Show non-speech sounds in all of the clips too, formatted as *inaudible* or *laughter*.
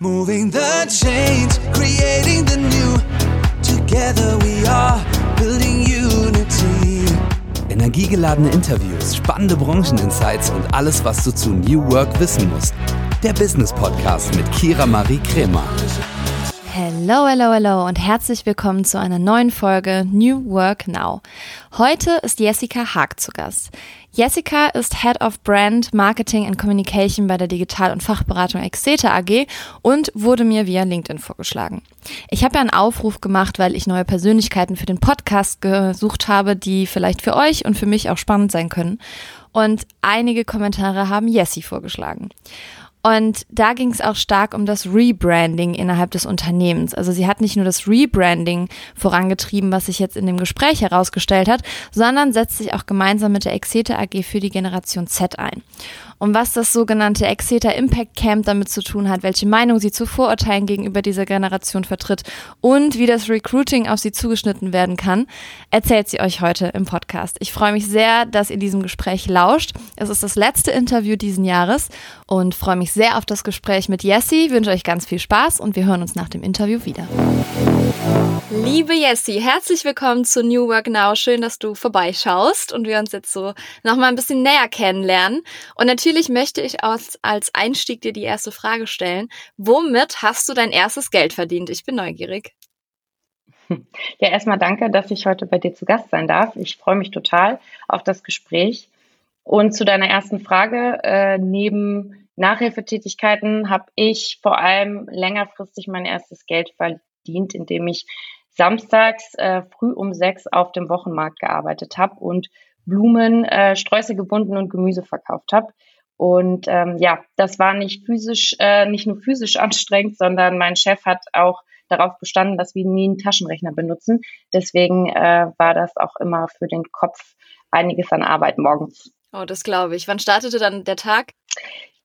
Moving the change, creating the new. Together we are building unity. Energiegeladene Interviews, spannende Brancheninsights und alles, was du zu New Work wissen musst. Der Business Podcast mit Kira Marie Kremer. Hello, hello, hello und herzlich willkommen zu einer neuen Folge New Work Now. Heute ist Jessica Haag zu Gast. Jessica ist Head of Brand, Marketing and Communication bei der Digital- und Fachberatung Exeter AG und wurde mir via LinkedIn vorgeschlagen. Ich habe ja einen Aufruf gemacht, weil ich neue Persönlichkeiten für den Podcast gesucht habe, die vielleicht für euch und für mich auch spannend sein können. Und einige Kommentare haben Jessie vorgeschlagen. Und da ging es auch stark um das Rebranding innerhalb des Unternehmens. Also sie hat nicht nur das Rebranding vorangetrieben, was sich jetzt in dem Gespräch herausgestellt hat, sondern setzt sich auch gemeinsam mit der Exeter AG für die Generation Z ein und was das sogenannte Exeter Impact Camp damit zu tun hat, welche Meinung sie zu Vorurteilen gegenüber dieser Generation vertritt und wie das Recruiting auf sie zugeschnitten werden kann, erzählt sie euch heute im Podcast. Ich freue mich sehr, dass ihr diesem Gespräch lauscht. Es ist das letzte Interview diesen Jahres und freue mich sehr auf das Gespräch mit Jessie, wünsche euch ganz viel Spaß und wir hören uns nach dem Interview wieder. Liebe Jessie, herzlich willkommen zu New Work Now. Schön, dass du vorbeischaust und wir uns jetzt so nochmal ein bisschen näher kennenlernen. Und natürlich möchte ich als, als Einstieg dir die erste Frage stellen. Womit hast du dein erstes Geld verdient? Ich bin neugierig. Ja, erstmal danke, dass ich heute bei dir zu Gast sein darf. Ich freue mich total auf das Gespräch. Und zu deiner ersten Frage, äh, neben Nachhilfetätigkeiten habe ich vor allem längerfristig mein erstes Geld verdient, indem ich samstags äh, früh um sechs auf dem Wochenmarkt gearbeitet habe und Blumen, äh, Sträuße gebunden und Gemüse verkauft habe. Und ähm, ja, das war nicht physisch, äh, nicht nur physisch *laughs* anstrengend, sondern mein Chef hat auch darauf bestanden, dass wir nie einen Taschenrechner benutzen. Deswegen äh, war das auch immer für den Kopf einiges an Arbeit morgens. Oh, das glaube ich. Wann startete dann der Tag?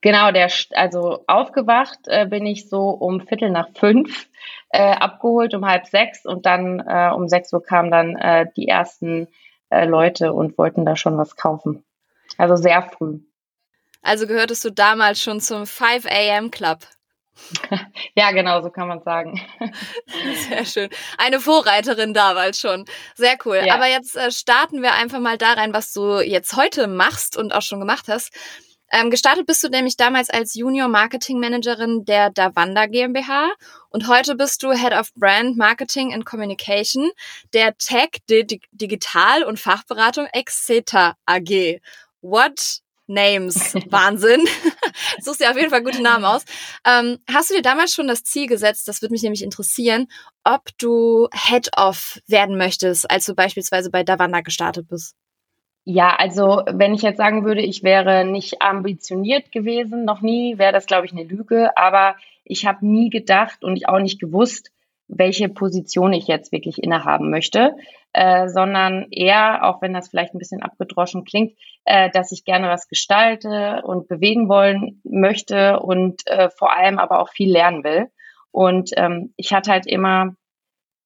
Genau, der, also aufgewacht äh, bin ich so um Viertel nach fünf, äh, abgeholt um halb sechs und dann äh, um sechs Uhr kamen dann äh, die ersten äh, Leute und wollten da schon was kaufen. Also sehr früh. Also gehörtest du damals schon zum 5 a.m. Club? *laughs* ja, genau, so kann man sagen. *laughs* Sehr schön. Eine Vorreiterin damals schon. Sehr cool. Ja. Aber jetzt äh, starten wir einfach mal da rein, was du jetzt heute machst und auch schon gemacht hast. Ähm, gestartet bist du nämlich damals als Junior Marketing Managerin der Davanda GmbH und heute bist du Head of Brand Marketing and Communication der Tech Digital und Fachberatung Exeter AG. What Names. *laughs* Wahnsinn. *laughs* Suchst dir auf jeden Fall gute Namen aus. Ähm, hast du dir damals schon das Ziel gesetzt, das würde mich nämlich interessieren, ob du Head of werden möchtest, als du beispielsweise bei Davanda gestartet bist? Ja, also wenn ich jetzt sagen würde, ich wäre nicht ambitioniert gewesen, noch nie, wäre das, glaube ich, eine Lüge. Aber ich habe nie gedacht und ich auch nicht gewusst, welche Position ich jetzt wirklich innehaben möchte, äh, sondern eher, auch wenn das vielleicht ein bisschen abgedroschen klingt, äh, dass ich gerne was gestalte und bewegen wollen möchte und äh, vor allem aber auch viel lernen will. Und ähm, ich hatte halt immer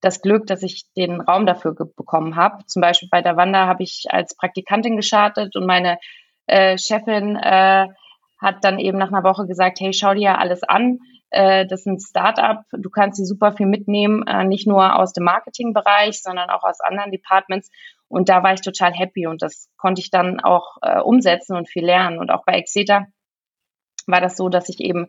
das Glück, dass ich den Raum dafür bekommen habe. Zum Beispiel bei der Wanda habe ich als Praktikantin gestartet und meine äh, Chefin äh, hat dann eben nach einer Woche gesagt, hey, schau dir ja alles an. Äh, das ist ein Startup, du kannst sie super viel mitnehmen, äh, nicht nur aus dem Marketingbereich, sondern auch aus anderen Departments. Und da war ich total happy und das konnte ich dann auch äh, umsetzen und viel lernen. Und auch bei Exeter war das so, dass ich eben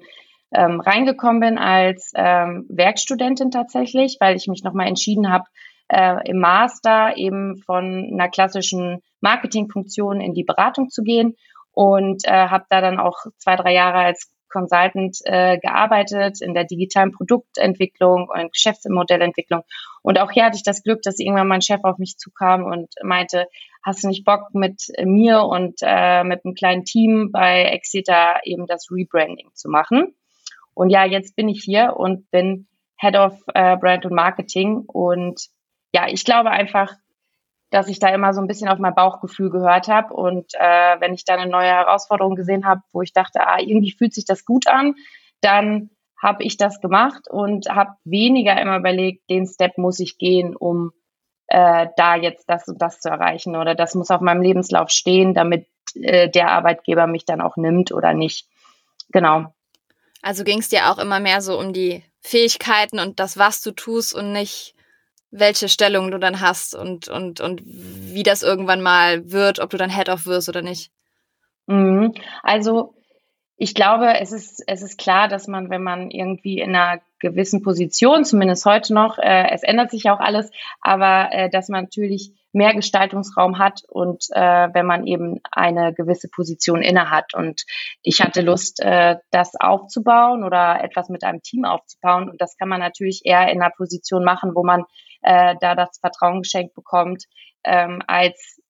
ähm, reingekommen bin als ähm, Werkstudentin tatsächlich, weil ich mich nochmal entschieden habe, äh, im Master eben von einer klassischen Marketingfunktion in die Beratung zu gehen und äh, habe da dann auch zwei, drei Jahre als Consultant äh, gearbeitet in der digitalen Produktentwicklung und Geschäftsmodellentwicklung. Und auch hier hatte ich das Glück, dass irgendwann mein Chef auf mich zukam und meinte, hast du nicht Bock mit mir und äh, mit einem kleinen Team bei Exeter eben das Rebranding zu machen? Und ja, jetzt bin ich hier und bin Head of äh, Brand und Marketing. Und ja, ich glaube einfach, dass ich da immer so ein bisschen auf mein Bauchgefühl gehört habe. Und äh, wenn ich da eine neue Herausforderung gesehen habe, wo ich dachte, ah, irgendwie fühlt sich das gut an, dann habe ich das gemacht und habe weniger immer überlegt, den Step muss ich gehen, um äh, da jetzt das und das zu erreichen oder das muss auf meinem Lebenslauf stehen, damit äh, der Arbeitgeber mich dann auch nimmt oder nicht. Genau. Also ging es dir auch immer mehr so um die Fähigkeiten und das, was du tust und nicht welche Stellung du dann hast und, und, und wie das irgendwann mal wird, ob du dann Head-Off wirst oder nicht. Mhm. Also ich glaube, es ist, es ist klar, dass man, wenn man irgendwie in einer gewissen Position, zumindest heute noch, äh, es ändert sich auch alles, aber äh, dass man natürlich mehr Gestaltungsraum hat und äh, wenn man eben eine gewisse Position inne hat. Und ich hatte Lust, äh, das aufzubauen oder etwas mit einem Team aufzubauen. Und das kann man natürlich eher in einer Position machen, wo man äh, da das Vertrauen geschenkt bekommt, ähm, als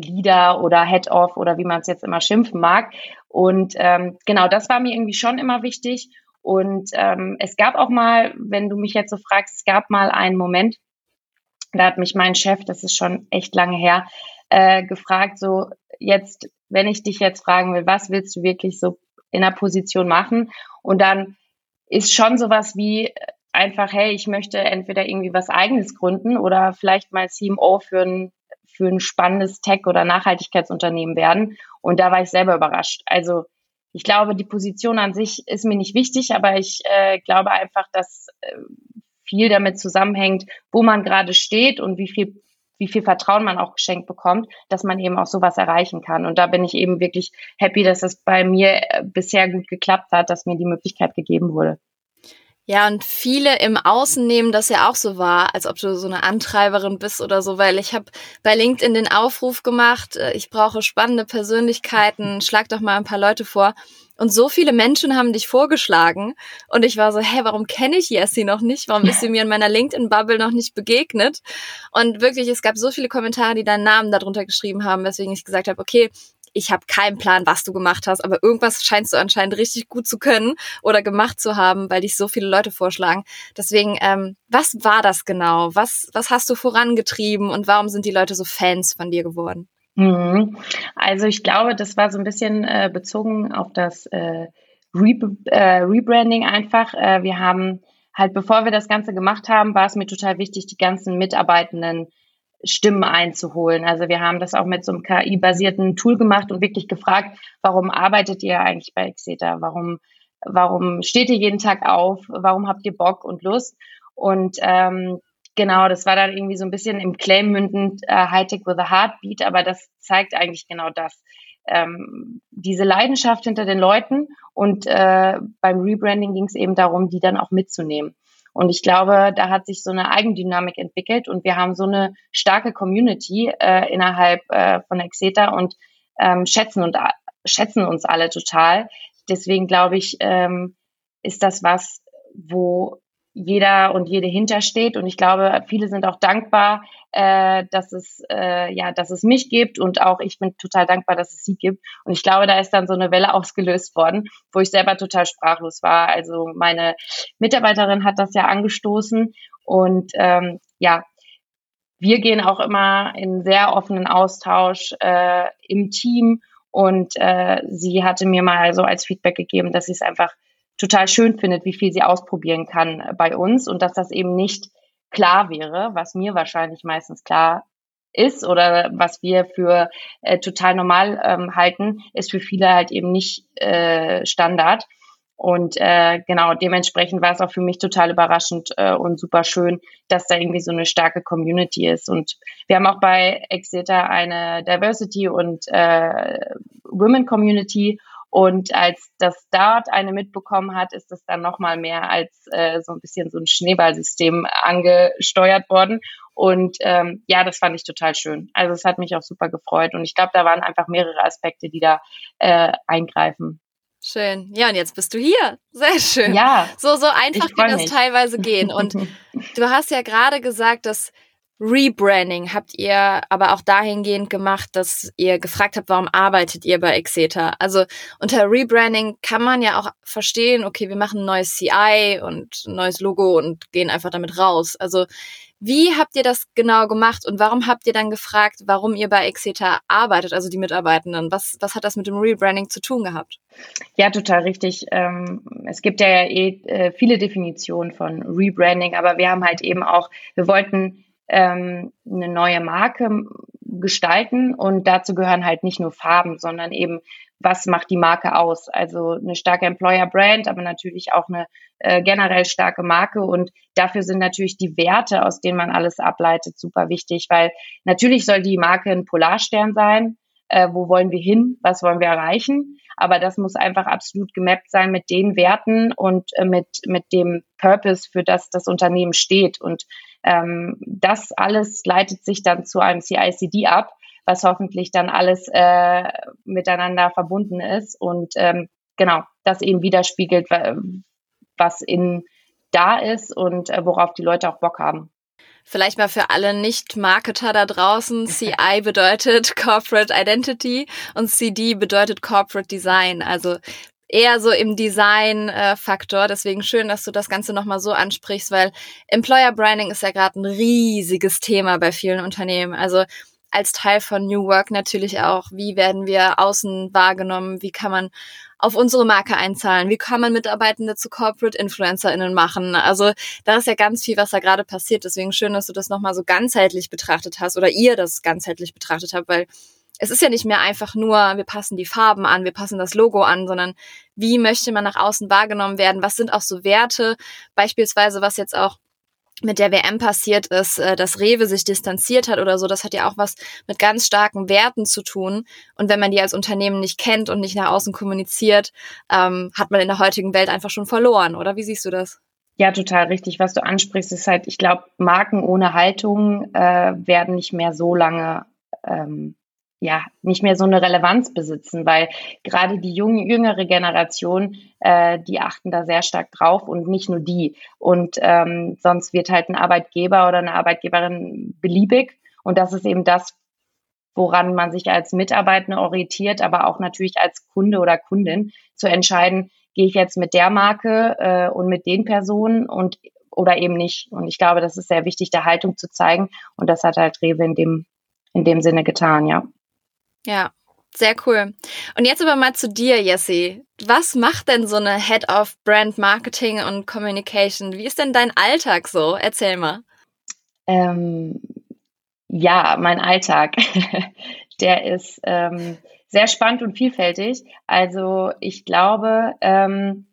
Leader oder Head-Off oder wie man es jetzt immer schimpfen mag. Und ähm, genau, das war mir irgendwie schon immer wichtig. Und ähm, es gab auch mal, wenn du mich jetzt so fragst, es gab mal einen Moment, da hat mich mein Chef, das ist schon echt lange her, äh, gefragt, so jetzt, wenn ich dich jetzt fragen will, was willst du wirklich so in der Position machen? Und dann ist schon sowas wie einfach, hey, ich möchte entweder irgendwie was eigenes gründen oder vielleicht mal CMO für ein, für ein spannendes Tech- oder Nachhaltigkeitsunternehmen werden. Und da war ich selber überrascht. Also ich glaube, die Position an sich ist mir nicht wichtig, aber ich äh, glaube einfach, dass äh, viel damit zusammenhängt, wo man gerade steht und wie viel wie viel Vertrauen man auch geschenkt bekommt, dass man eben auch sowas erreichen kann. Und da bin ich eben wirklich happy, dass es bei mir äh, bisher gut geklappt hat, dass mir die Möglichkeit gegeben wurde. Ja, und viele im Außen nehmen das ja auch so wahr, als ob du so eine Antreiberin bist oder so, weil ich habe bei LinkedIn den Aufruf gemacht, äh, ich brauche spannende Persönlichkeiten, schlag doch mal ein paar Leute vor. Und so viele Menschen haben dich vorgeschlagen. Und ich war so, hä, warum kenne ich Jessie noch nicht? Warum ist sie *laughs* mir in meiner LinkedIn-Bubble noch nicht begegnet? Und wirklich, es gab so viele Kommentare, die deinen Namen darunter geschrieben haben, weswegen ich gesagt habe, okay, ich habe keinen Plan, was du gemacht hast, aber irgendwas scheinst du anscheinend richtig gut zu können oder gemacht zu haben, weil dich so viele Leute vorschlagen. Deswegen, ähm, was war das genau? Was, was hast du vorangetrieben und warum sind die Leute so Fans von dir geworden? Mhm. Also ich glaube, das war so ein bisschen äh, bezogen auf das äh, Re äh, Rebranding einfach. Äh, wir haben halt, bevor wir das Ganze gemacht haben, war es mir total wichtig, die ganzen Mitarbeitenden Stimmen einzuholen. Also wir haben das auch mit so einem KI-basierten Tool gemacht und wirklich gefragt, warum arbeitet ihr eigentlich bei Exeter? Warum, warum steht ihr jeden Tag auf? Warum habt ihr Bock und Lust? Und ähm, genau, das war dann irgendwie so ein bisschen im Claim mündend äh, Hightech with a Heartbeat, aber das zeigt eigentlich genau das. Ähm, diese Leidenschaft hinter den Leuten und äh, beim Rebranding ging es eben darum, die dann auch mitzunehmen. Und ich glaube, da hat sich so eine Eigendynamik entwickelt und wir haben so eine starke Community äh, innerhalb äh, von Exeter und ähm, schätzen und schätzen uns alle total. Deswegen glaube ich, ähm, ist das was, wo jeder und jede hintersteht. Und ich glaube, viele sind auch dankbar, äh, dass es äh, ja, dass es mich gibt und auch ich bin total dankbar, dass es sie gibt. Und ich glaube, da ist dann so eine Welle *laughs* ausgelöst worden, wo ich selber total sprachlos war. Also meine Mitarbeiterin hat das ja angestoßen und ähm, ja, wir gehen auch immer in sehr offenen Austausch äh, im Team und äh, sie hatte mir mal so als Feedback gegeben, dass sie es einfach total schön findet, wie viel sie ausprobieren kann äh, bei uns und dass das eben nicht klar wäre, was mir wahrscheinlich meistens klar ist oder was wir für äh, total normal ähm, halten, ist für viele halt eben nicht äh, Standard. Und äh, genau, dementsprechend war es auch für mich total überraschend äh, und super schön, dass da irgendwie so eine starke Community ist. Und wir haben auch bei Exeter eine Diversity und äh, Women Community und als das dort eine mitbekommen hat, ist es dann nochmal mehr als äh, so ein bisschen so ein Schneeballsystem angesteuert worden. Und ähm, ja, das fand ich total schön. Also es hat mich auch super gefreut. Und ich glaube, da waren einfach mehrere Aspekte, die da äh, eingreifen. Schön. Ja, und jetzt bist du hier. Sehr schön. Ja. So, so einfach wie das teilweise gehen. Und *laughs* du hast ja gerade gesagt, dass Rebranding habt ihr aber auch dahingehend gemacht, dass ihr gefragt habt, warum arbeitet ihr bei Exeter? Also unter Rebranding kann man ja auch verstehen, okay, wir machen ein neues CI und ein neues Logo und gehen einfach damit raus. Also wie habt ihr das genau gemacht und warum habt ihr dann gefragt, warum ihr bei Exeter arbeitet, also die Mitarbeitenden? Was, was hat das mit dem Rebranding zu tun gehabt? Ja, total richtig. Ähm, es gibt ja eh äh, viele Definitionen von Rebranding, aber wir haben halt eben auch, wir wollten ähm, eine neue Marke gestalten und dazu gehören halt nicht nur Farben, sondern eben was macht die Marke aus. Also eine starke Employer-Brand, aber natürlich auch eine äh, generell starke Marke. Und dafür sind natürlich die Werte, aus denen man alles ableitet, super wichtig, weil natürlich soll die Marke ein Polarstern sein. Äh, wo wollen wir hin? Was wollen wir erreichen? Aber das muss einfach absolut gemappt sein mit den Werten und äh, mit, mit dem Purpose, für das das Unternehmen steht. Und ähm, das alles leitet sich dann zu einem CICD ab was hoffentlich dann alles äh, miteinander verbunden ist und ähm, genau das eben widerspiegelt, was in da ist und äh, worauf die Leute auch Bock haben. Vielleicht mal für alle Nicht-Marketer da draußen. *laughs* CI bedeutet Corporate Identity und CD bedeutet Corporate Design. Also eher so im Design-Faktor. Äh, Deswegen schön, dass du das Ganze nochmal so ansprichst, weil Employer Branding ist ja gerade ein riesiges Thema bei vielen Unternehmen. Also als Teil von New Work natürlich auch, wie werden wir außen wahrgenommen, wie kann man auf unsere Marke einzahlen, wie kann man Mitarbeitende zu Corporate InfluencerInnen machen. Also da ist ja ganz viel, was da gerade passiert. Deswegen schön, dass du das nochmal so ganzheitlich betrachtet hast oder ihr das ganzheitlich betrachtet habt, weil es ist ja nicht mehr einfach nur, wir passen die Farben an, wir passen das Logo an, sondern wie möchte man nach außen wahrgenommen werden? Was sind auch so Werte? Beispielsweise, was jetzt auch mit der WM passiert ist, äh, dass Rewe sich distanziert hat oder so, das hat ja auch was mit ganz starken Werten zu tun. Und wenn man die als Unternehmen nicht kennt und nicht nach außen kommuniziert, ähm, hat man in der heutigen Welt einfach schon verloren, oder? Wie siehst du das? Ja, total richtig. Was du ansprichst, ist halt, ich glaube, Marken ohne Haltung äh, werden nicht mehr so lange ähm, ja nicht mehr so eine Relevanz besitzen, weil gerade die junge, jüngere Generation, äh, die achten da sehr stark drauf und nicht nur die. Und ähm, sonst wird halt ein Arbeitgeber oder eine Arbeitgeberin beliebig. Und das ist eben das, woran man sich als Mitarbeitende orientiert, aber auch natürlich als Kunde oder Kundin zu entscheiden, gehe ich jetzt mit der Marke äh, und mit den Personen und oder eben nicht. Und ich glaube, das ist sehr wichtig, der Haltung zu zeigen. Und das hat halt Rewe in dem, in dem Sinne getan, ja. Ja, sehr cool. Und jetzt aber mal zu dir, Jessie. Was macht denn so eine Head of Brand Marketing und Communication? Wie ist denn dein Alltag so? Erzähl mal. Ähm, ja, mein Alltag, *laughs* der ist ähm, sehr spannend und vielfältig. Also ich glaube, ähm,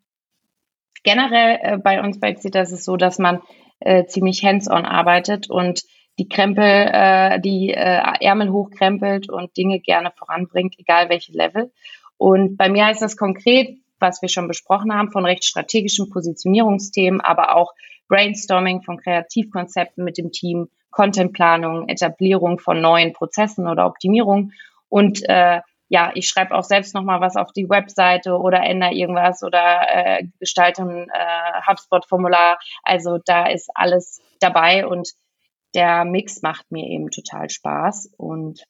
generell äh, bei uns bei Xita ist es so, dass man äh, ziemlich hands-on arbeitet und die Krempel, äh, die äh, Ärmel hochkrempelt und Dinge gerne voranbringt, egal welche Level. Und bei mir heißt das konkret, was wir schon besprochen haben, von recht strategischen Positionierungsthemen, aber auch Brainstorming von Kreativkonzepten mit dem Team, Contentplanung, Etablierung von neuen Prozessen oder Optimierung. Und äh, ja, ich schreibe auch selbst nochmal was auf die Webseite oder ändere irgendwas oder äh, gestalte ein äh, HubSpot-Formular. Also da ist alles dabei und der Mix macht mir eben total Spaß und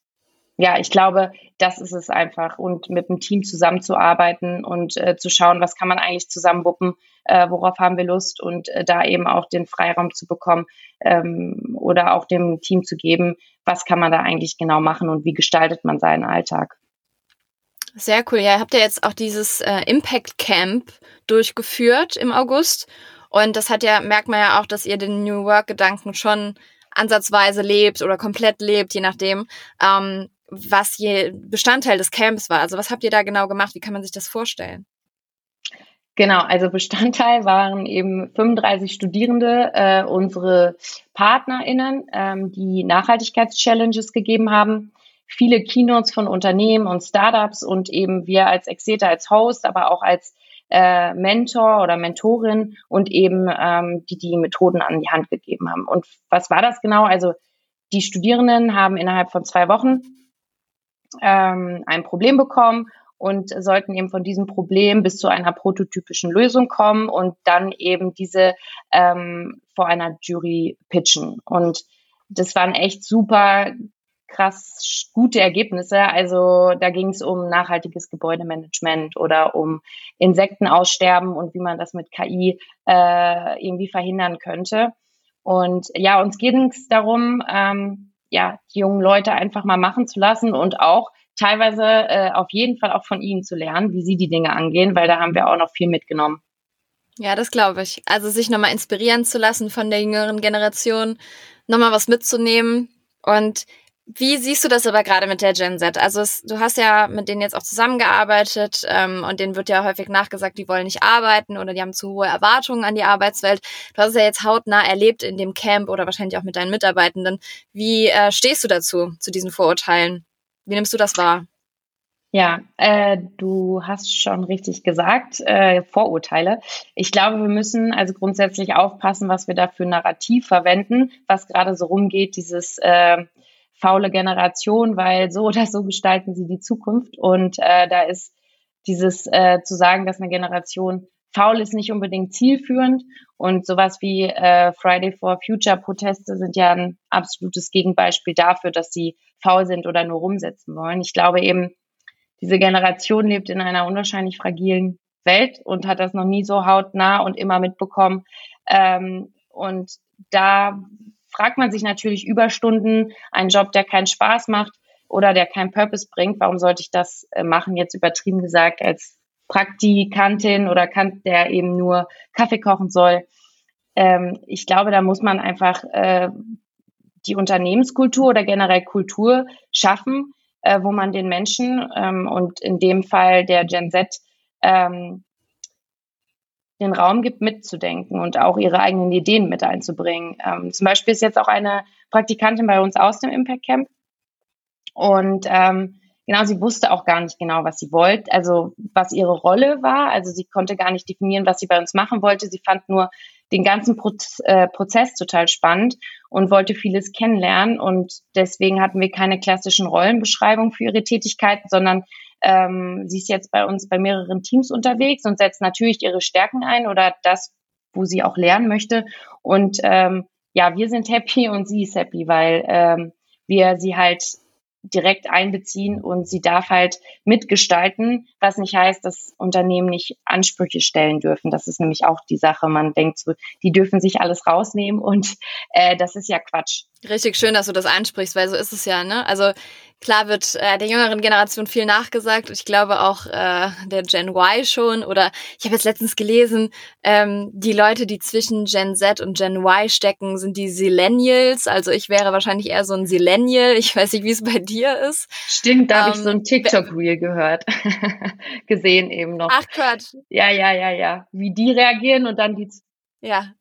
ja, ich glaube, das ist es einfach. Und mit dem Team zusammenzuarbeiten und äh, zu schauen, was kann man eigentlich zusammenwuppen, äh, worauf haben wir Lust und äh, da eben auch den Freiraum zu bekommen ähm, oder auch dem Team zu geben, was kann man da eigentlich genau machen und wie gestaltet man seinen Alltag. Sehr cool. Ja, habt ihr jetzt auch dieses äh, Impact Camp durchgeführt im August. Und das hat ja, merkt man ja auch, dass ihr den New Work Gedanken schon ansatzweise lebt oder komplett lebt, je nachdem, ähm, was je Bestandteil des Camps war. Also was habt ihr da genau gemacht? Wie kann man sich das vorstellen? Genau, also Bestandteil waren eben 35 Studierende, äh, unsere PartnerInnen, ähm, die Nachhaltigkeitschallenges gegeben haben, viele Keynotes von Unternehmen und Startups und eben wir als Exeta als Host, aber auch als äh, Mentor oder Mentorin und eben ähm, die die Methoden an die Hand gegeben haben. Und was war das genau? Also die Studierenden haben innerhalb von zwei Wochen ähm, ein Problem bekommen und sollten eben von diesem Problem bis zu einer prototypischen Lösung kommen und dann eben diese ähm, vor einer Jury pitchen. Und das waren echt super krass gute Ergebnisse. Also da ging es um nachhaltiges Gebäudemanagement oder um Insektenaussterben und wie man das mit KI äh, irgendwie verhindern könnte. Und ja, uns ging es darum, ähm, ja, die jungen Leute einfach mal machen zu lassen und auch teilweise äh, auf jeden Fall auch von ihnen zu lernen, wie sie die Dinge angehen, weil da haben wir auch noch viel mitgenommen. Ja, das glaube ich. Also sich nochmal inspirieren zu lassen von der jüngeren Generation, nochmal was mitzunehmen und Wie siehst du das aber gerade mit der Gen Z? Also es, du hast ja mit denen jetzt auch zusammengearbeitet ähm, und denen wird ja häufig nachgesagt, die wollen nicht arbeiten oder die haben zu hohe Erwartungen an die Arbeitswelt. Du hast es ja jetzt hautnah erlebt in dem Camp oder wahrscheinlich auch mit deinen Mitarbeitenden. Wie äh, stehst du dazu, zu diesen Vorurteilen? Wie nimmst du das wahr? Ja, äh, du hast schon richtig gesagt, äh, Vorurteile. Ich glaube, wir müssen also grundsätzlich aufpassen, was wir da für Narrativ verwenden, was gerade so rumgeht, dieses äh, faule Generation, weil so *laughs* oder so gestalten sie die Zukunft. Und äh, da ist dieses äh, zu sagen, dass eine Generation faul ist, nicht unbedingt zielführend. Und sowas wie äh, Friday for Future Proteste sind ja ein absolutes Gegenbeispiel dafür, dass sie faul sind oder nur rumsetzen wollen. Ich glaube eben, diese Generation lebt in einer unwahrscheinlich fragilen Welt und hat das noch nie so hautnah und immer mitbekommen. Ähm, und da fragt man sich natürlich Überstunden, ein Job, der keinen Spaß macht oder der keinen Purpose bringt. Warum sollte ich das äh, machen? Jetzt übertrieben gesagt als Praktikantin oder Kant, der eben nur Kaffee kochen soll. Ähm, ich glaube, da muss man einfach äh, die Unternehmenskultur oder generell Kultur schaffen, äh, wo man den Menschen ähm, und in dem Fall der Gen Z ähm, den Raum gibt, mitzudenken und auch ihre eigenen Ideen mit einzubringen. Ähm, zum Beispiel ist jetzt auch eine Praktikantin bei uns aus dem Impact Camp und ähm, genau, sie wusste auch gar nicht genau, was sie wollte, also was ihre Rolle war. Also sie konnte gar nicht definieren, was sie bei uns machen wollte. Sie fand nur den ganzen Proz äh, Prozess total spannend und wollte vieles kennenlernen. Und deswegen hatten wir keine klassischen Rollenbeschreibungen für ihre Tätigkeiten, sondern ähm, sie ist jetzt bei uns bei mehreren Teams unterwegs und setzt natürlich ihre Stärken ein oder das, wo sie auch lernen möchte. Und ähm, ja, wir sind happy und sie ist happy, weil ähm, wir sie halt direkt einbeziehen und sie darf halt mitgestalten, was nicht heißt, dass Unternehmen nicht Ansprüche stellen dürfen. Das ist nämlich auch die Sache. Man denkt so, die dürfen sich alles rausnehmen und äh, das ist ja Quatsch. Richtig schön, dass du das ansprichst, weil so ist es ja, ne? Also klar wird äh, der jüngeren Generation viel nachgesagt. Ich glaube auch äh, der Gen Y schon. Oder ich habe jetzt letztens gelesen, ähm, die Leute, die zwischen Gen Z und Gen Y stecken, sind die Silenials. Also ich wäre wahrscheinlich eher so ein Silenial. Ich weiß nicht, wie es bei dir ist. Stimmt, da ähm, habe ich so ein ähm, TikTok-Reel gehört. *laughs* Gesehen eben noch. Ach Quatsch. Ja, ja, ja, ja. Wie die reagieren und dann die. Ja,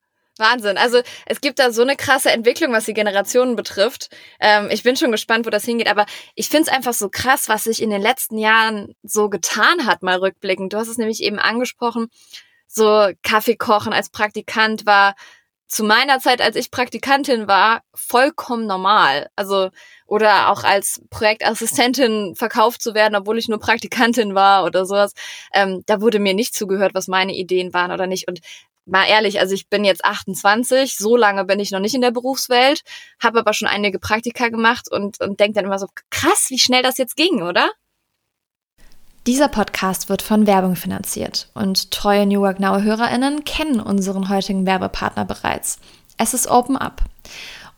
Wahnsinn. Also es gibt da so eine krasse Entwicklung, was die Generationen betrifft. Ähm, ich bin schon gespannt, wo das hingeht. Aber ich finde es einfach so krass, was sich in den letzten Jahren so getan hat, mal rückblickend. Du hast es nämlich eben angesprochen. So Kaffee kochen als Praktikant war zu meiner Zeit, als ich Praktikantin war, vollkommen normal. Also, oder auch als Projektassistentin verkauft zu werden, obwohl ich nur Praktikantin war oder sowas. Ähm, da wurde mir nicht zugehört, was meine Ideen waren oder nicht. Und mal ehrlich, also ich bin jetzt 28, so lange bin ich noch nicht in der Berufswelt, habe aber schon einige Praktika gemacht und, und denke dann immer so, krass, wie schnell das jetzt ging, oder? Dieser Podcast wird von Werbung finanziert und treue New Work Now HörerInnen kennen unseren heutigen Werbepartner bereits. Es ist Open Up.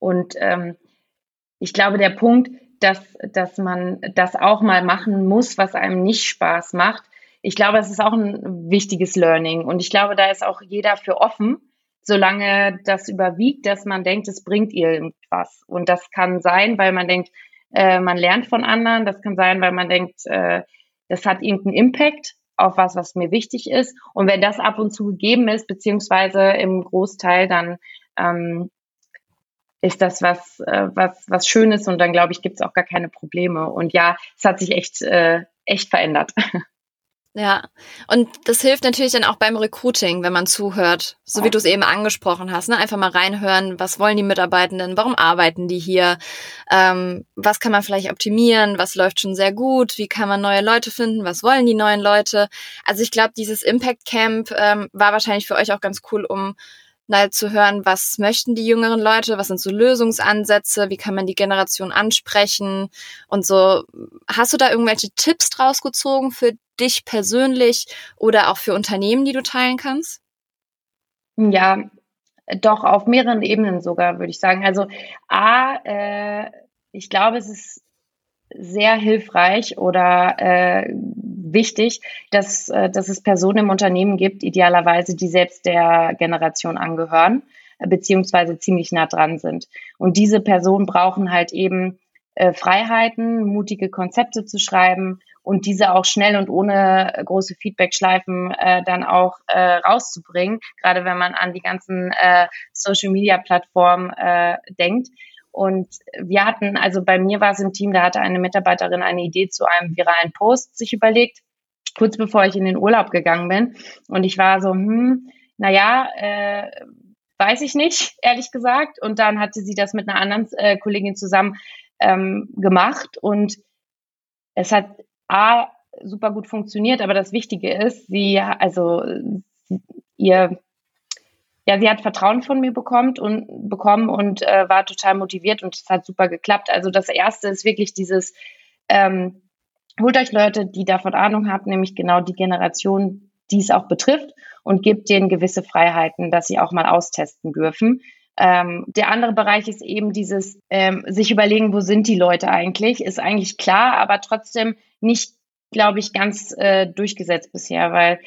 Und ähm, ich glaube, der Punkt, dass, dass man das auch mal machen muss, was einem nicht Spaß macht, ich glaube, es ist auch ein wichtiges Learning. Und ich glaube, da ist auch jeder für offen, solange das überwiegt, dass man denkt, es bringt irgendwas. Und das kann sein, weil man denkt, äh, man lernt von anderen. Das kann sein, weil man denkt, äh, das hat irgendeinen Impact auf was, was mir wichtig ist. Und wenn das ab und zu gegeben ist, beziehungsweise im Großteil, dann ähm, ist das was, äh, was, was Schönes und dann glaube ich, gibt es auch gar keine Probleme. Und ja, es hat sich echt, äh, echt verändert. *laughs* Ja, und das hilft natürlich dann auch beim Recruiting, wenn man zuhört, so wie du es eben angesprochen hast. Ne? Einfach mal reinhören, was wollen die Mitarbeitenden, warum arbeiten die hier, ähm, was kann man vielleicht optimieren, was läuft schon sehr gut, wie kann man neue Leute finden, was wollen die neuen Leute. Also ich glaube, dieses Impact Camp ähm, war wahrscheinlich für euch auch ganz cool, um mal zu hören, was möchten die jüngeren Leute, was sind so Lösungsansätze, wie kann man die Generation ansprechen und so. Hast du da irgendwelche Tipps draus gezogen für dich persönlich oder auch für Unternehmen, die du teilen kannst? Ja, doch auf mehreren Ebenen sogar, würde ich sagen. Also A, äh, ich glaube, es ist sehr hilfreich oder äh, wichtig, dass, äh, dass es Personen im Unternehmen gibt, idealerweise, die selbst der Generation angehören, äh, beziehungsweise ziemlich nah dran sind. Und diese Personen brauchen halt eben äh, Freiheiten, mutige Konzepte zu schreiben und diese auch schnell und ohne große Feedbackschleifen äh, dann auch äh, rauszubringen, gerade wenn man an die ganzen äh, Social-Media-Plattformen äh, denkt. Und wir hatten, also bei mir war es im Team, da hatte eine Mitarbeiterin eine Idee zu einem viralen Post sich überlegt, kurz bevor ich in den Urlaub gegangen bin. Und ich war so, hm, naja, äh, weiß ich nicht, *laughs* ehrlich gesagt. Und dann hatte sie das mit einer anderen äh, Kollegin zusammen ähm, gemacht und es hat A, super gut funktioniert, aber das Wichtige ist, sie, also ihr, ja, sie hat Vertrauen von mir bekommen und bekommen und äh, war total motiviert und es hat super geklappt. Also das erste ist wirklich dieses, ähm, holt euch Leute, die davon Ahnung haben, nämlich genau die Generation, die es auch betrifft und gebt denen gewisse Freiheiten, dass sie auch mal austesten dürfen. Ähm, der andere Bereich ist eben dieses ähm, sich überlegen, wo sind die Leute eigentlich, ist eigentlich klar, aber trotzdem nicht, glaube ich, ganz äh, durchgesetzt bisher, weil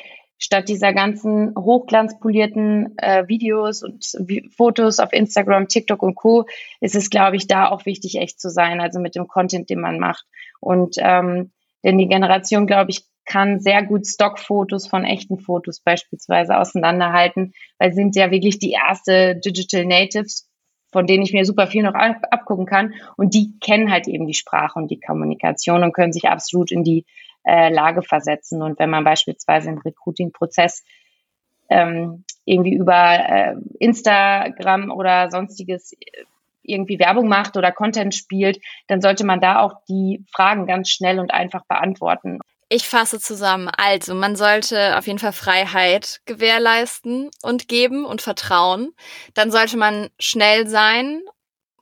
statt dieser ganzen hochglanzpolierten äh, Videos und Fotos auf Instagram, TikTok und Co. ist es, glaube ich, da auch wichtig, echt zu sein, also mit dem Content, den man macht. Und ähm, denn die Generation, glaube ich, kann sehr gut Stockfotos von echten Fotos beispielsweise auseinanderhalten, weil sind ja wirklich die erste Digital Natives, von denen ich mir super viel noch abgucken kann. Und die kennen halt eben die Sprache und die Kommunikation und können sich absolut in die äh, Lage versetzen. Und wenn man beispielsweise im Recruiting-Prozess ähm, irgendwie über äh, Instagram oder sonstiges äh, irgendwie Werbung macht oder Content spielt, dann sollte man da auch die Fragen ganz schnell und einfach beantworten. Ich fasse zusammen. Also, man sollte auf jeden Fall Freiheit gewährleisten und geben und Vertrauen. Dann sollte man schnell sein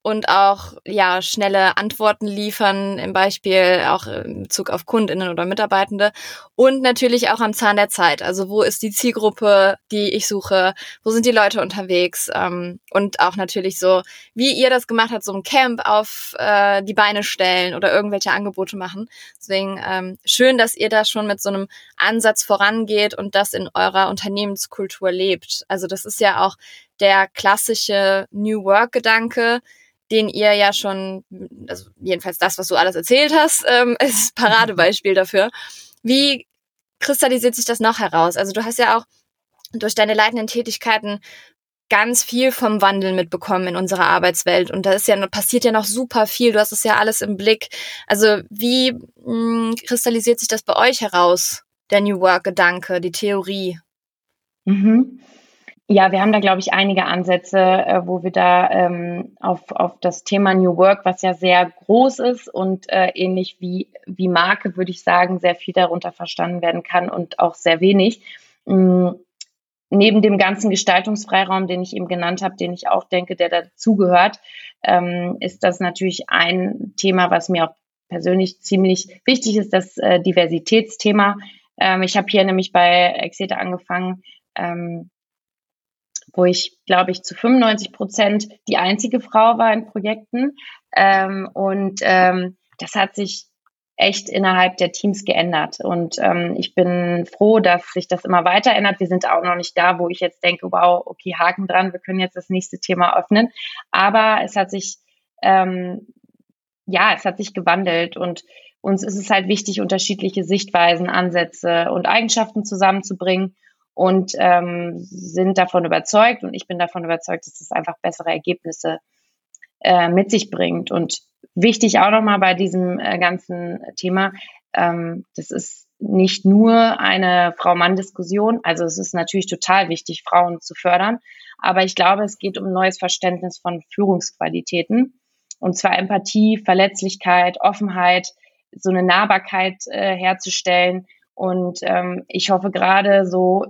und auch ja schnelle Antworten liefern, im Beispiel auch in Bezug auf Kundinnen oder Mitarbeitende und natürlich auch am Zahn der Zeit. Also wo ist die Zielgruppe, die ich suche? Wo sind die Leute unterwegs? Ähm, und auch natürlich so, wie ihr das gemacht habt, so ein Camp auf äh, die Beine stellen oder irgendwelche Angebote machen. Deswegen ähm, schön, dass ihr da schon mit so einem Ansatz vorangeht und das in eurer Unternehmenskultur lebt. Also das ist ja auch der klassische New Work Gedanke, den ihr ja schon, also jedenfalls das, was du alles erzählt hast, ähm, *laughs* ist Paradebeispiel dafür. Wie kristallisiert sich das noch heraus? Also du hast ja auch durch deine leitenden Tätigkeiten ganz viel vom Wandel mitbekommen in unserer Arbeitswelt und da ist ja passiert ja noch super viel. Du hast es ja alles im Blick. Also wie mh, hm, kristallisiert sich das bei euch heraus? Der New Work Gedanke, die Theorie? Mhm. Ja, wir haben da, glaube ich, einige Ansätze, äh, wo wir da ähm, auf, auf das Thema New Work, was ja sehr groß ist und äh, ähnlich wie, wie Marke, würde ich sagen, sehr viel darunter verstanden werden kann und auch sehr wenig. Mhm. Neben dem ganzen Gestaltungsfreiraum, den ich eben genannt habe, den ich auch denke, der dazugehört, ähm, ist das natürlich ein Thema, was mir auch persönlich ziemlich wichtig ist, das äh, Diversitätsthema. Ähm, ich habe hier nämlich bei Exeter angefangen, ähm, wo ich, glaube ich, zu 95 Prozent die einzige Frau war in Projekten. Ähm, und ähm, das hat sich echt innerhalb der Teams geändert. Und ähm, ich bin froh, dass sich das immer weiter ändert. Wir sind auch noch nicht da, wo ich jetzt denke, wow, okay, Haken dran, wir können jetzt das nächste Thema öffnen. Aber es hat sich, ähm, ja, es hat sich gewandelt. Und uns ist es halt wichtig, unterschiedliche Sichtweisen, Ansätze und Eigenschaften zusammenzubringen und ähm, sind davon überzeugt und ich bin davon überzeugt, dass es einfach bessere Ergebnisse äh, mit sich bringt. Und wichtig auch nochmal bei diesem äh, ganzen Thema, ähm, das ist nicht nur eine Frau-Mann-Diskussion. Also es ist natürlich total wichtig, Frauen zu fördern. Aber ich glaube, es geht um ein neues Verständnis von Führungsqualitäten. Und zwar Empathie, Verletzlichkeit, Offenheit, so eine Nahbarkeit äh, herzustellen. Und ähm, ich hoffe gerade so,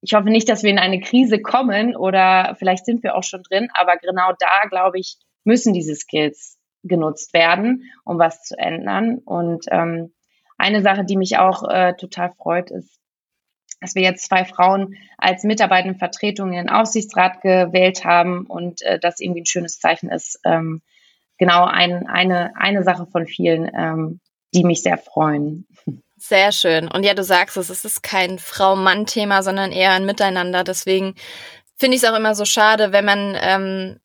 ich hoffe nicht, dass wir in eine Krise kommen oder vielleicht sind wir auch schon drin, aber genau da, glaube ich, müssen diese Skills genutzt werden, um was zu ändern. Und ähm, eine Sache, die mich auch äh, total freut, ist, dass wir jetzt zwei Frauen als mitarbeitende Vertretung in den Aufsichtsrat gewählt haben und äh, das irgendwie ein schönes Zeichen ist. Ähm, genau ein, eine, eine Sache von vielen, ähm, die mich sehr freuen. Sehr schön. Und ja, du sagst es, es ist kein Frau-Mann-Thema, sondern eher ein Miteinander. Deswegen finde ich es auch immer so schade, wenn man ähm,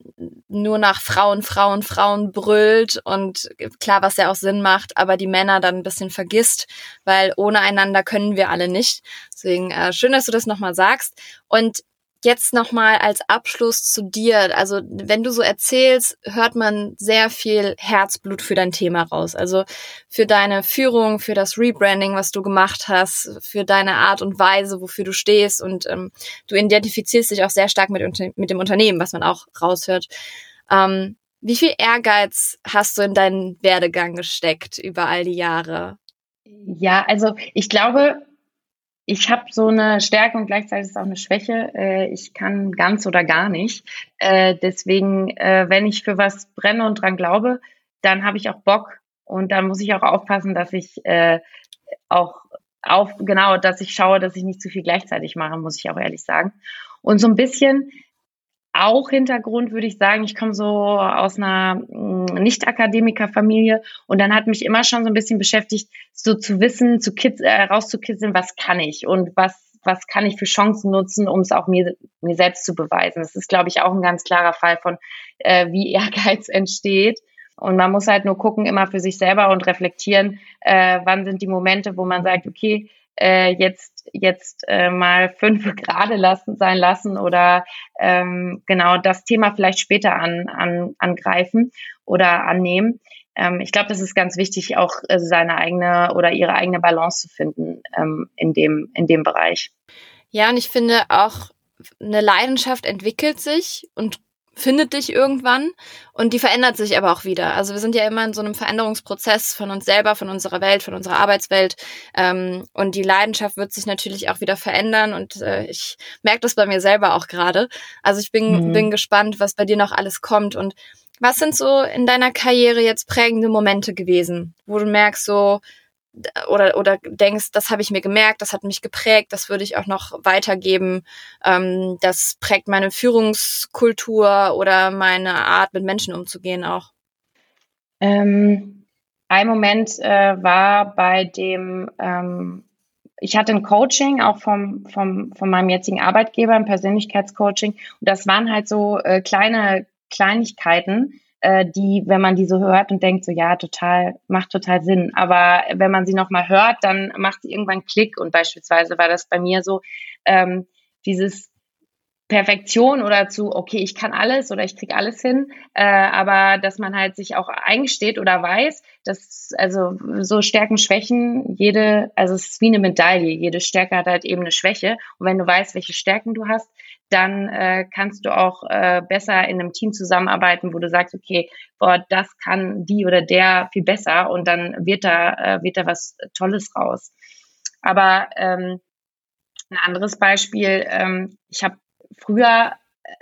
nur nach Frauen, Frauen, Frauen brüllt und klar, was ja auch Sinn macht, aber die Männer dann ein bisschen vergisst, weil ohne einander können wir alle nicht. Deswegen äh, schön, dass du das nochmal sagst. Und jetzt nochmal als Abschluss zu dir. Also wenn du so erzählst, hört man sehr viel Herzblut für dein Thema raus. Also für deine Führung, für das Rebranding, was du gemacht hast, für deine Art und Weise, wofür du stehst. Und ähm, du identifizierst dich auch sehr stark mit, mit dem Unternehmen, was man auch raushört. Ähm, wie viel Ehrgeiz hast du in deinen Werdegang gesteckt über all die Jahre? Ja, also ich glaube, ich habe so eine Stärke und gleichzeitig ist es auch eine Schwäche. Äh, ich kann ganz oder gar nicht. Äh, deswegen, äh, wenn ich für was brenne und dran glaube, dann habe ich auch Bock und dann muss ich auch aufpassen, dass ich auch auf genau, dass ich schaue, dass ich nicht zu viel gleichzeitig mache, muss ich auch ehrlich sagen. Und so ein bisschen auch Hintergrund würde ich sagen, ich komme so aus einer mm, Nicht-Akademiker-Familie und dann hat mich immer schon so ein bisschen beschäftigt, so zu wissen, zu kitz, äh, rauszukitzeln, was kann ich und was, was kann ich für Chancen nutzen, um es auch mir, mir selbst zu beweisen. Das ist, glaube ich, auch ein ganz klarer Fall von, äh, wie *laughs* Ehrgeiz entsteht. Und man muss halt nur gucken, immer für sich selber und reflektieren, äh, wann sind die Momente, wo man sagt, okay, äh, jetzt jetzt äh, mal fünf *laughs* gerade lassen sein lassen oder ähm, genau das Thema vielleicht später an, an, angreifen oder annehmen. Ähm, ich glaube, das ist ganz wichtig, auch äh, seine eigene oder ihre eigene Balance zu finden ähm, in dem in dem Bereich. Ja, und ich finde auch eine Leidenschaft entwickelt sich und findet dich irgendwann und die verändert sich aber auch wieder. Also wir sind ja immer in so einem Veränderungsprozess von uns selber, von unserer Welt, von unserer Arbeitswelt ähm, und die Leidenschaft wird sich natürlich auch wieder verändern und äh, ich merke das bei mir selber auch gerade. Also ich bin, mhm. bin gespannt, was bei dir noch alles kommt und was sind so in deiner Karriere jetzt prägende Momente gewesen, wo du merkst so, oder, oder denkst, das habe ich mir gemerkt, das hat mich geprägt, das würde ich auch noch weitergeben, ähm, das prägt meine Führungskultur oder meine Art, mit Menschen umzugehen auch? Ähm, ein Moment äh, war bei dem, ähm, ich hatte ein Coaching auch vom, vom, von meinem jetzigen Arbeitgeber, ein Persönlichkeitscoaching. Und das waren halt so äh, kleine Kleinigkeiten, äh, die, wenn man die so hört und denkt, so ja, total, macht total Sinn. Aber wenn man sie nochmal hört, dann macht sie irgendwann Klick. Und beispielsweise war das bei mir so, ähm, dieses Perfektion oder zu, okay, ich kann alles oder ich krieg alles hin, äh, aber dass man halt sich auch eingesteht oder weiß, dass also so Stärken, Schwächen, jede, also es ist wie eine Medaille, jede Stärke hat halt eben eine Schwäche und wenn du weißt, welche Stärken du hast, dann äh, kannst du auch äh, besser in einem Team zusammenarbeiten, wo du sagst, okay, boah, das kann die oder der viel besser und dann wird da äh, wird da was Tolles raus. Aber ähm, ein anderes Beispiel, ähm, ich habe früher, äh,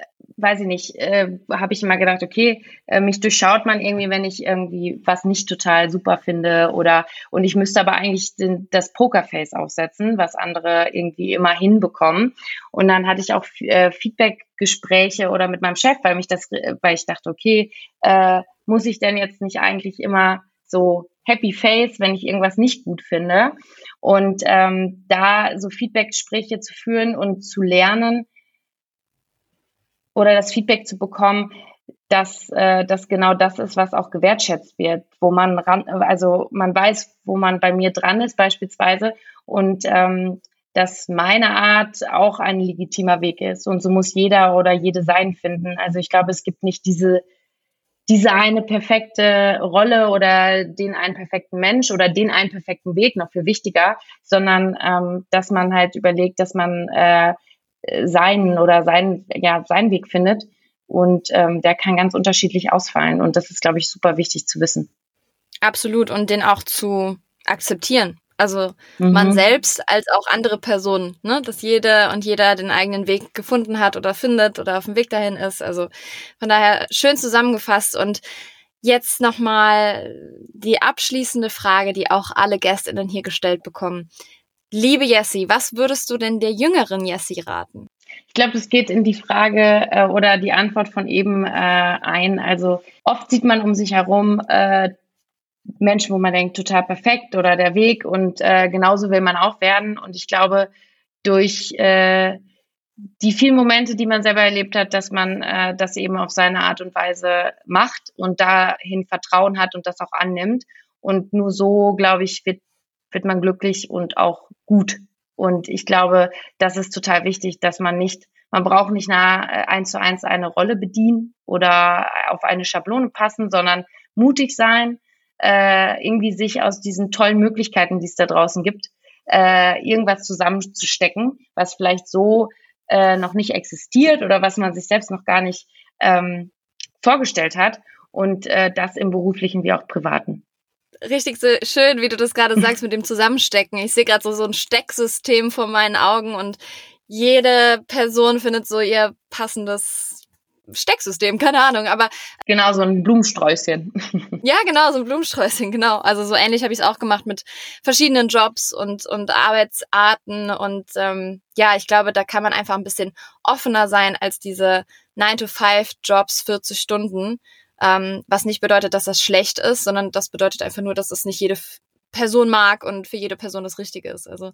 weiß ich nicht, äh, habe ich immer gedacht, okay, äh, mich durchschaut man irgendwie, wenn ich irgendwie was nicht total super finde oder und ich müsste aber eigentlich den, das Pokerface aufsetzen, was andere irgendwie immer hinbekommen. Und dann hatte ich auch äh, Feedback-Gespräche oder mit meinem Chef, weil mich das, weil ich dachte, okay, äh, muss ich denn jetzt nicht eigentlich immer so Happy Face, wenn ich irgendwas nicht gut finde. Und ähm, da so Feedback-Gespräche zu führen und zu lernen, oder das Feedback zu bekommen, dass äh, das genau das ist, was auch gewertschätzt wird, wo man ran, also man weiß, wo man bei mir dran ist beispielsweise und ähm, dass meine Art auch ein legitimer Weg ist und so muss jeder oder jede sein finden. Also ich glaube, es gibt nicht diese diese eine perfekte Rolle oder den einen perfekten Mensch oder den einen perfekten Weg noch viel wichtiger, sondern ähm, dass man halt überlegt, dass man äh, seinen oder seinen ja seinen Weg findet und ähm, der kann ganz unterschiedlich ausfallen. Und das ist, glaube ich, super wichtig zu wissen. Absolut. Und den auch zu akzeptieren. Also mhm. man selbst als auch andere Personen, ne? dass jede und jeder den eigenen Weg gefunden hat oder findet oder auf dem Weg dahin ist. Also von daher schön zusammengefasst und jetzt nochmal die abschließende Frage, die auch alle Gästinnen hier gestellt bekommen. Liebe Jessie, was würdest du denn der jüngeren Jessie raten? Ich glaube, es geht in die Frage äh, oder die Antwort von eben äh, ein. Also oft sieht man um sich herum äh, Menschen, wo man denkt, total perfekt oder der Weg und äh, genauso will man auch werden. Und ich glaube, durch äh, die vielen Momente, die man selber erlebt hat, dass man äh, das eben auf seine Art und Weise macht und dahin Vertrauen hat und das auch annimmt. Und nur so, glaube ich, wird, wird man glücklich und auch gut. Und ich glaube, das ist total wichtig, dass man nicht, man braucht nicht nah äh, eins zu eins eine Rolle bedienen oder auf eine Schablone passen, sondern mutig sein, äh, irgendwie sich aus diesen tollen Möglichkeiten, die es da draußen gibt, äh, irgendwas zusammenzustecken, was vielleicht so äh, noch nicht existiert oder was man sich selbst noch gar nicht ähm, vorgestellt hat und äh, das im beruflichen wie auch privaten richtig so schön, wie du das gerade sagst mit dem Zusammenstecken. Ich sehe gerade so, so ein Stecksystem vor meinen Augen und jede Person findet so ihr passendes Stecksystem, keine Ahnung, aber genau so ein Blumensträußchen. *laughs* ja, genau so ein Blumensträußchen, genau. Also so ähnlich habe ich es auch gemacht mit verschiedenen Jobs und und Arbeitsarten und ähm, ja, ich glaube, da kann man einfach ein bisschen offener sein als diese 9 to 5 Jobs 40 Stunden ähm, was nicht bedeutet, dass das schlecht ist, sondern das bedeutet einfach nur, dass es nicht jede Person mag und für jede Person das Richtige ist. Also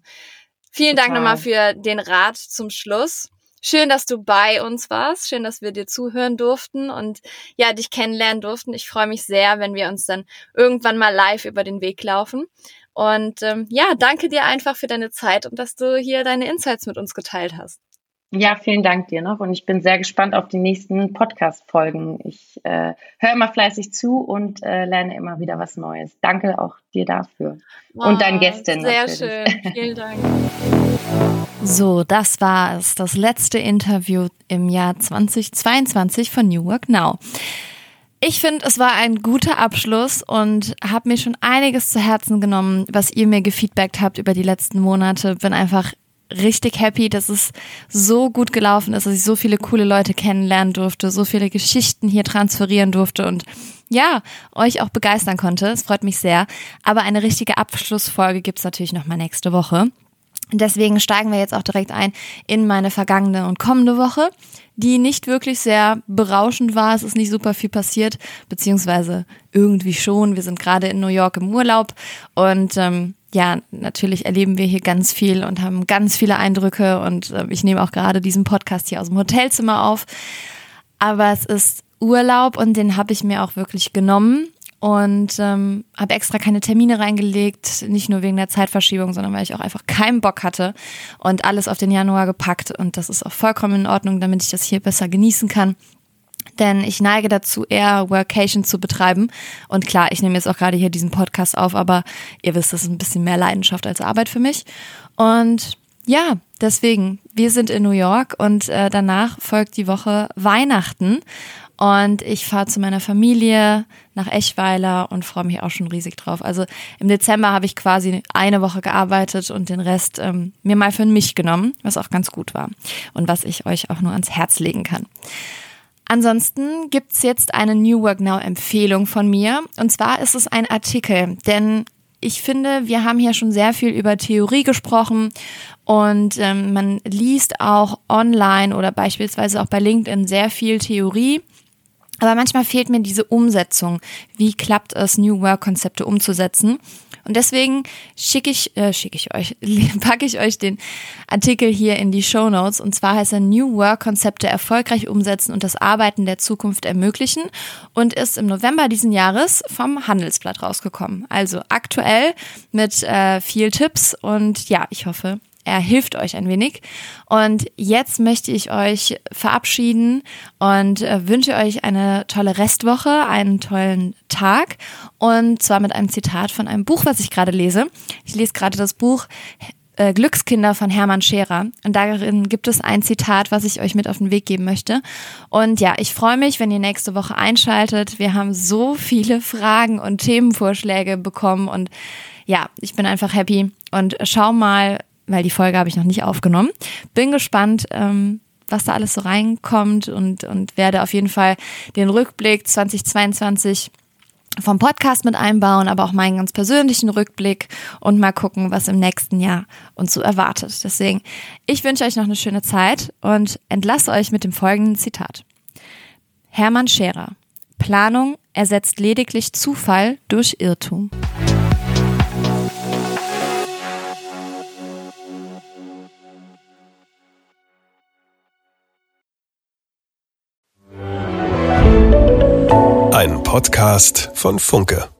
vielen Total. Dank nochmal für den Rat zum Schluss. Schön, dass du bei uns warst. Schön, dass wir dir zuhören durften und ja, dich kennenlernen durften. Ich freue mich sehr, wenn wir uns dann irgendwann mal live über den Weg laufen. Und ähm, ja, danke dir einfach für deine Zeit und dass du hier deine Insights mit uns geteilt hast. Ja, vielen Dank dir noch und ich bin sehr gespannt auf die nächsten Podcast-Folgen. Ich äh, höre immer fleißig zu und äh, lerne immer wieder was Neues. Danke auch dir dafür oh, und deinen Gästen. Sehr natürlich. schön, *laughs* vielen Dank. So, das war es, das letzte Interview im Jahr 2022 von New Work Now. Ich finde, es war ein guter Abschluss und habe mir schon einiges zu Herzen genommen, was ihr mir gefeedbackt habt über die letzten Monate. Bin einfach richtig happy, dass es so gut gelaufen ist, dass ich so viele coole Leute kennenlernen durfte, so viele Geschichten hier transferieren durfte und ja, euch auch begeistern konnte. Es freut mich sehr. Aber eine richtige Abschlussfolge gibt's natürlich nochmal nächste Woche. Deswegen steigen wir jetzt auch direkt ein in meine vergangene und kommende Woche, die nicht wirklich sehr berauschend war. Es ist nicht super viel passiert, beziehungsweise irgendwie schon. Wir sind gerade in New York im Urlaub und ähm, ja, natürlich erleben wir hier ganz viel und haben ganz viele Eindrücke und äh, ich nehme auch gerade diesen Podcast hier aus dem Hotelzimmer auf. Aber es ist Urlaub und den habe ich mir auch wirklich genommen und ähm, habe extra keine Termine reingelegt, nicht nur wegen der Zeitverschiebung, sondern weil ich auch einfach keinen Bock hatte und alles auf den Januar gepackt und das ist auch vollkommen in Ordnung, damit ich das hier besser genießen kann denn ich neige dazu, eher Workation zu betreiben. Und klar, ich nehme jetzt auch gerade hier diesen Podcast auf, aber ihr wisst, das ist ein bisschen mehr Leidenschaft als Arbeit für mich. Und ja, deswegen, wir sind in New York und äh, danach folgt die Woche Weihnachten. Und ich fahre zu meiner Familie nach Eschweiler und freue mich auch schon riesig drauf. Also im Dezember habe ich quasi eine Woche gearbeitet und den Rest ähm, mir mal für mich genommen, was auch ganz gut war und was ich euch auch nur ans Herz legen kann. Ansonsten gibt's jetzt eine New Work Now Empfehlung von mir. Und zwar ist es ein Artikel, denn ich finde, wir haben hier schon sehr viel über Theorie gesprochen und ähm, man liest auch online oder beispielsweise auch bei LinkedIn sehr viel Theorie. Aber manchmal fehlt mir diese Umsetzung. Wie klappt es, New Work Konzepte umzusetzen? Und deswegen schicke ich, äh, schicke ich euch, *laughs* packe ich euch den Artikel hier in die Show Notes. Und zwar heißt er New Work Konzepte erfolgreich umsetzen und das Arbeiten der Zukunft ermöglichen und ist im November diesen Jahres vom Handelsblatt rausgekommen. Also aktuell mit äh, viel Tipps und ja, ich hoffe, er hilft euch ein wenig. Und jetzt möchte ich euch verabschieden und äh, wünsche euch eine tolle Restwoche, einen tollen Tag und zwar mit einem Zitat von einem Buch, was ich gerade lese. Ich lese gerade das Buch äh, Glückskinder von Hermann Scherer. Und darin gibt es ein Zitat, was ich euch mit auf den Weg geben möchte. Und ja, ich freue mich, wenn ihr nächste Woche einschaltet. Wir haben so viele Fragen und Themenvorschläge bekommen und ja, ich bin einfach happy und schau mal, weil die Folge habe ich noch nicht aufgenommen. Bin gespannt, ähm, was da alles so reinkommt und, und werde auf jeden Fall den Rückblick 2022 vom Podcast mit einbauen, aber auch meinen ganz persönlichen Rückblick und mal gucken, was im nächsten Jahr uns so erwartet. Deswegen, ich wünsche euch noch eine schöne Zeit und entlasse euch mit dem folgenden Zitat. Hermann Scherer. Planung ersetzt lediglich Zufall durch Irrtum. Podcast von Funke.